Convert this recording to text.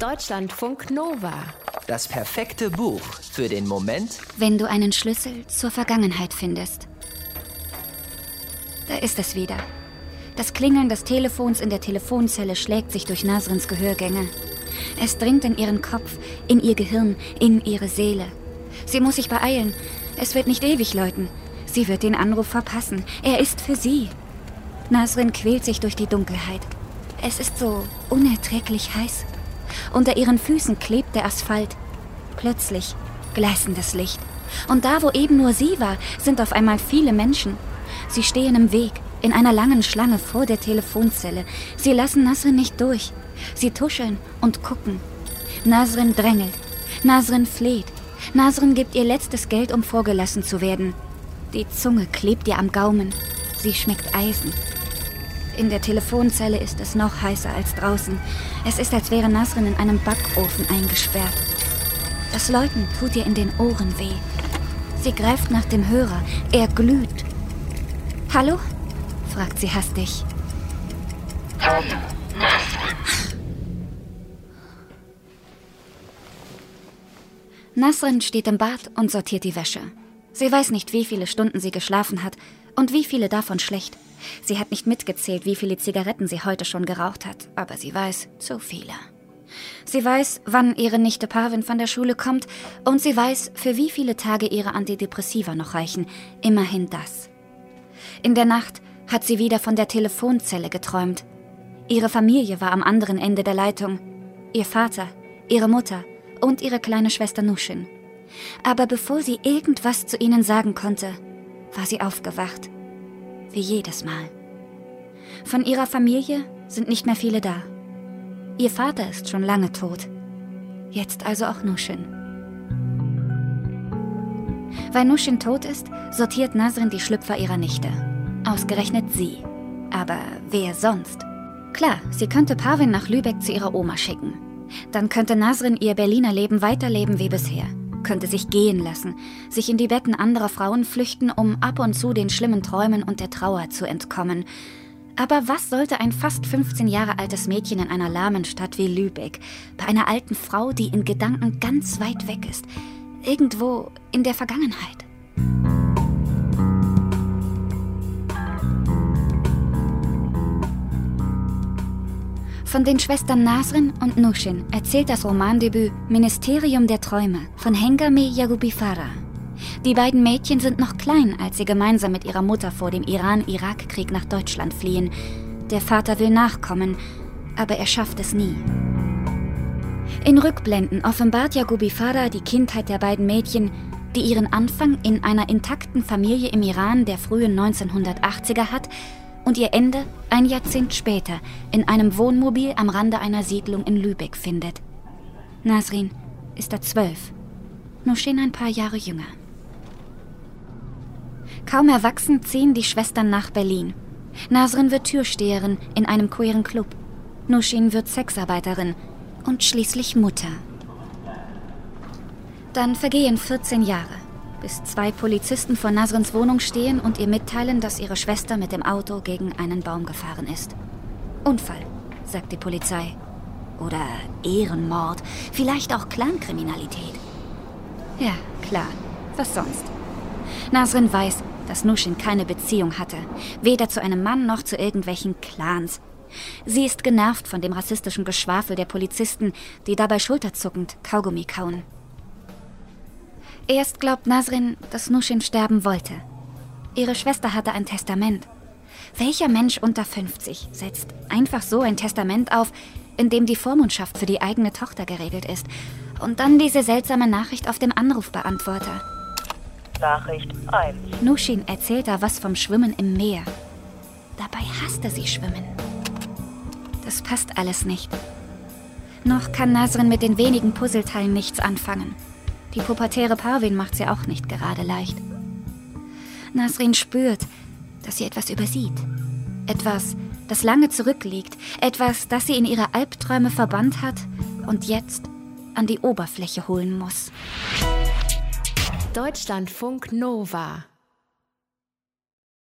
Deutschlandfunk Nova. Das perfekte Buch für den Moment, wenn du einen Schlüssel zur Vergangenheit findest. Da ist es wieder. Das Klingeln des Telefons in der Telefonzelle schlägt sich durch Nasrins Gehörgänge. Es dringt in ihren Kopf, in ihr Gehirn, in ihre Seele. Sie muss sich beeilen. Es wird nicht ewig läuten. Sie wird den Anruf verpassen. Er ist für sie. Nasrin quält sich durch die Dunkelheit. Es ist so unerträglich heiß. Unter ihren Füßen klebt der Asphalt. Plötzlich gleißendes Licht. Und da, wo eben nur sie war, sind auf einmal viele Menschen. Sie stehen im Weg, in einer langen Schlange vor der Telefonzelle. Sie lassen Nasrin nicht durch. Sie tuscheln und gucken. Nasrin drängelt. Nasrin fleht. Nasrin gibt ihr letztes Geld, um vorgelassen zu werden. Die Zunge klebt ihr am Gaumen. Sie schmeckt Eisen. In der Telefonzelle ist es noch heißer als draußen. Es ist, als wäre Nasrin in einem Backofen eingesperrt. Das Läuten tut ihr in den Ohren weh. Sie greift nach dem Hörer. Er glüht. Hallo? fragt sie hastig. Hallo, Nasrin. Nasrin steht im Bad und sortiert die Wäsche. Sie weiß nicht, wie viele Stunden sie geschlafen hat und wie viele davon schlecht. Sie hat nicht mitgezählt, wie viele Zigaretten sie heute schon geraucht hat, aber sie weiß, zu viele. Sie weiß, wann ihre Nichte Parvin von der Schule kommt und sie weiß, für wie viele Tage ihre Antidepressiva noch reichen. Immerhin das. In der Nacht hat sie wieder von der Telefonzelle geträumt. Ihre Familie war am anderen Ende der Leitung. Ihr Vater, ihre Mutter und ihre kleine Schwester Nushin. Aber bevor sie irgendwas zu ihnen sagen konnte, war sie aufgewacht wie jedes Mal. Von ihrer Familie sind nicht mehr viele da. Ihr Vater ist schon lange tot. Jetzt also auch Nushin. Weil Nushin tot ist, sortiert Nasrin die Schlüpfer ihrer Nichte. Ausgerechnet sie. Aber wer sonst? Klar, sie könnte Parvin nach Lübeck zu ihrer Oma schicken. Dann könnte Nasrin ihr Berliner Leben weiterleben wie bisher könnte sich gehen lassen, sich in die Betten anderer Frauen flüchten, um ab und zu den schlimmen Träumen und der Trauer zu entkommen. Aber was sollte ein fast 15 Jahre altes Mädchen in einer lahmen Stadt wie Lübeck, bei einer alten Frau, die in Gedanken ganz weit weg ist, irgendwo in der Vergangenheit? Von den Schwestern Nasrin und Nushin erzählt das Romandebüt Ministerium der Träume von Hengame Yagubifara. Die beiden Mädchen sind noch klein, als sie gemeinsam mit ihrer Mutter vor dem Iran-Irak-Krieg nach Deutschland fliehen. Der Vater will nachkommen, aber er schafft es nie. In Rückblenden offenbart Yagubifara die Kindheit der beiden Mädchen, die ihren Anfang in einer intakten Familie im Iran der frühen 1980er hat und ihr Ende ein Jahrzehnt später in einem Wohnmobil am Rande einer Siedlung in Lübeck findet. Nasrin ist da zwölf, Nushin ein paar Jahre jünger. Kaum erwachsen ziehen die Schwestern nach Berlin. Nasrin wird Türsteherin in einem queeren Club. Nushin wird Sexarbeiterin und schließlich Mutter. Dann vergehen 14 Jahre bis zwei Polizisten vor Nasrins Wohnung stehen und ihr mitteilen, dass ihre Schwester mit dem Auto gegen einen Baum gefahren ist. Unfall, sagt die Polizei. Oder Ehrenmord, vielleicht auch Clankriminalität. Ja, klar, was sonst? Nasrin weiß, dass Nushin keine Beziehung hatte, weder zu einem Mann noch zu irgendwelchen Clans. Sie ist genervt von dem rassistischen Geschwafel der Polizisten, die dabei schulterzuckend Kaugummi kauen. Erst glaubt Nasrin, dass Nushin sterben wollte. Ihre Schwester hatte ein Testament. Welcher Mensch unter 50 setzt einfach so ein Testament auf, in dem die Vormundschaft für die eigene Tochter geregelt ist und dann diese seltsame Nachricht auf dem Anrufbeantworter? Nachricht 1. Nushin erzählt da was vom Schwimmen im Meer. Dabei hasste sie Schwimmen. Das passt alles nicht. Noch kann Nasrin mit den wenigen Puzzleteilen nichts anfangen. Die pubertäre Parvin macht sie auch nicht gerade leicht. Nasrin spürt, dass sie etwas übersieht. Etwas, das lange zurückliegt. Etwas, das sie in ihre Albträume verbannt hat und jetzt an die Oberfläche holen muss. Deutschlandfunk Nova